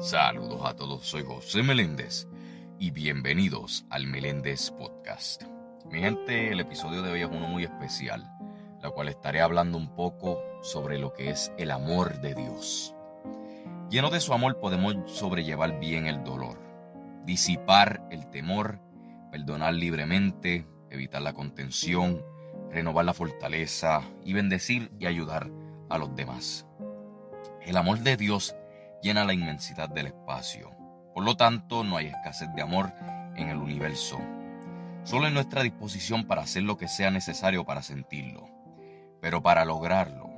Saludos a todos, soy José Meléndez y bienvenidos al Meléndez Podcast. Mi gente, el episodio de hoy es uno muy especial, la cual estaré hablando un poco sobre lo que es el amor de Dios. Lleno de su amor podemos sobrellevar bien el dolor, disipar el temor, perdonar libremente, evitar la contención, renovar la fortaleza y bendecir y ayudar a los demás. El amor de Dios llena la inmensidad del espacio. Por lo tanto, no hay escasez de amor en el universo. Solo en nuestra disposición para hacer lo que sea necesario para sentirlo. Pero para lograrlo,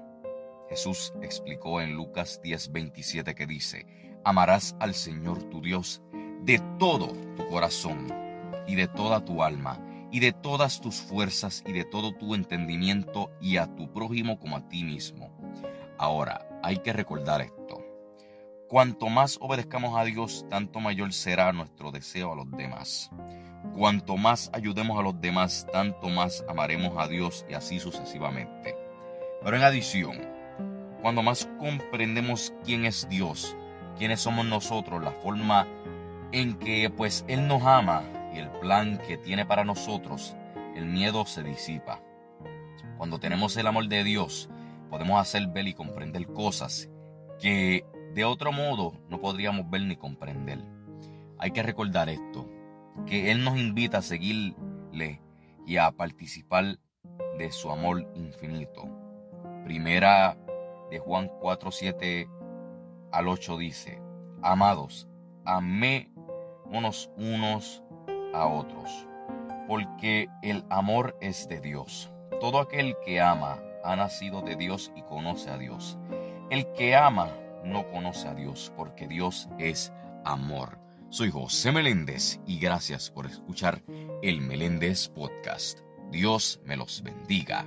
Jesús explicó en Lucas 10:27 que dice, amarás al Señor tu Dios de todo tu corazón y de toda tu alma y de todas tus fuerzas y de todo tu entendimiento y a tu prójimo como a ti mismo. Ahora, hay que recordar esto. Cuanto más obedezcamos a Dios, tanto mayor será nuestro deseo a los demás. Cuanto más ayudemos a los demás, tanto más amaremos a Dios y así sucesivamente. Pero en adición, cuando más comprendemos quién es Dios, quiénes somos nosotros, la forma en que pues Él nos ama y el plan que tiene para nosotros, el miedo se disipa. Cuando tenemos el amor de Dios, podemos hacer ver y comprender cosas que de otro modo no podríamos ver ni comprender. Hay que recordar esto, que Él nos invita a seguirle y a participar de su amor infinito. Primera de Juan 4, 7 al 8 dice, Amados, amémonos unos a otros, porque el amor es de Dios. Todo aquel que ama ha nacido de Dios y conoce a Dios. El que ama no conoce a Dios porque Dios es amor. Soy José Meléndez y gracias por escuchar el Meléndez Podcast. Dios me los bendiga.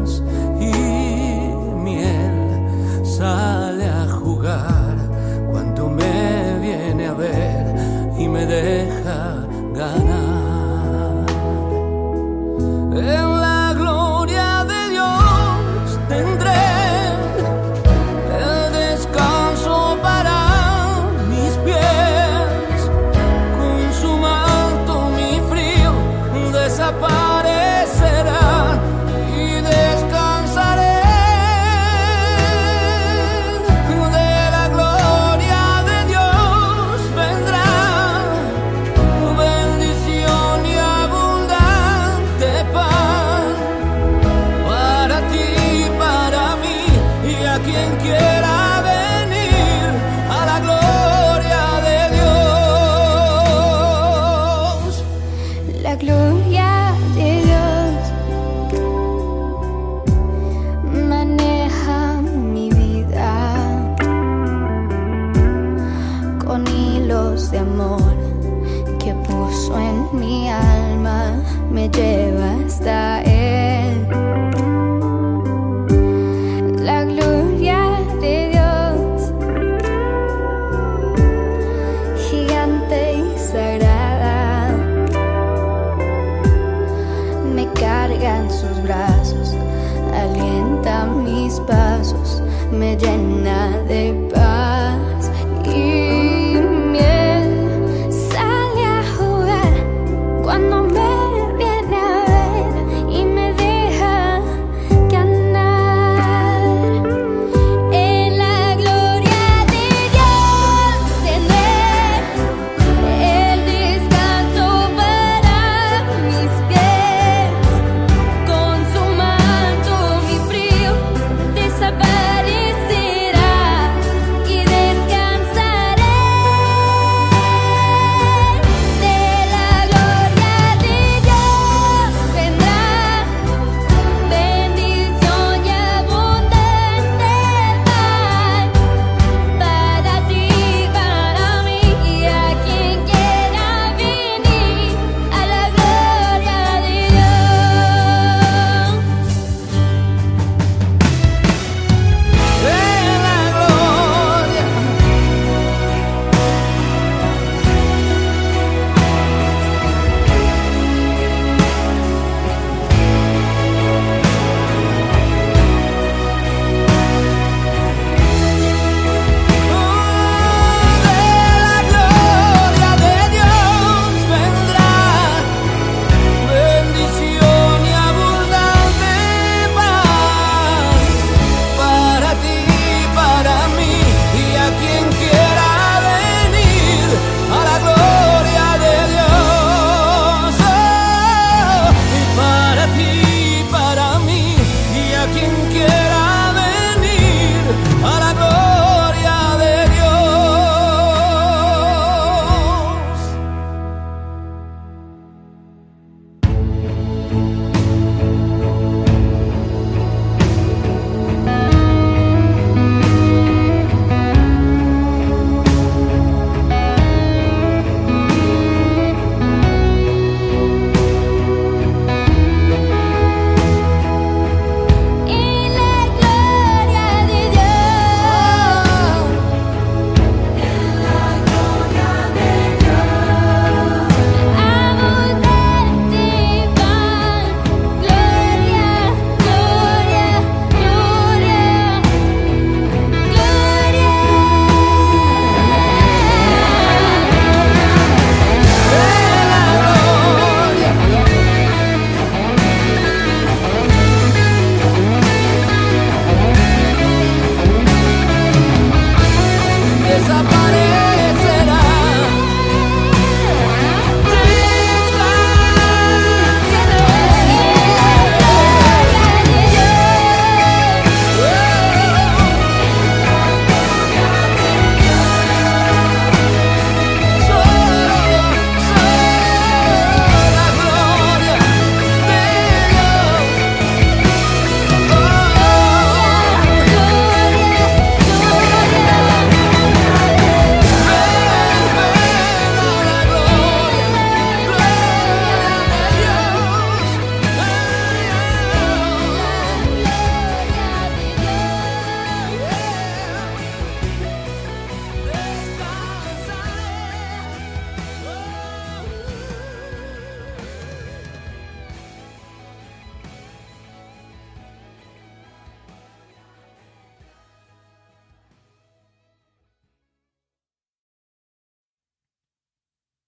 de amor que puso en mi alma me lleva hasta Él.